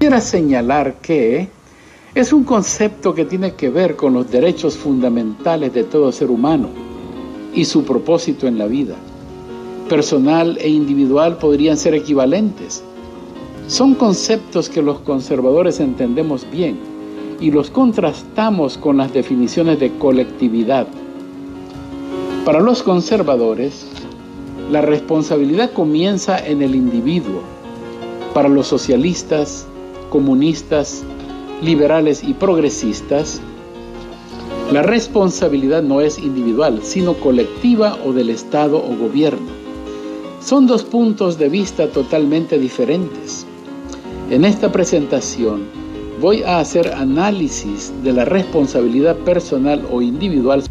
Quiero señalar que es un concepto que tiene que ver con los derechos fundamentales de todo ser humano y su propósito en la vida. Personal e individual podrían ser equivalentes. Son conceptos que los conservadores entendemos bien y los contrastamos con las definiciones de colectividad. Para los conservadores, la responsabilidad comienza en el individuo. Para los socialistas, comunistas, liberales y progresistas, la responsabilidad no es individual, sino colectiva o del Estado o gobierno. Son dos puntos de vista totalmente diferentes. En esta presentación voy a hacer análisis de la responsabilidad personal o individual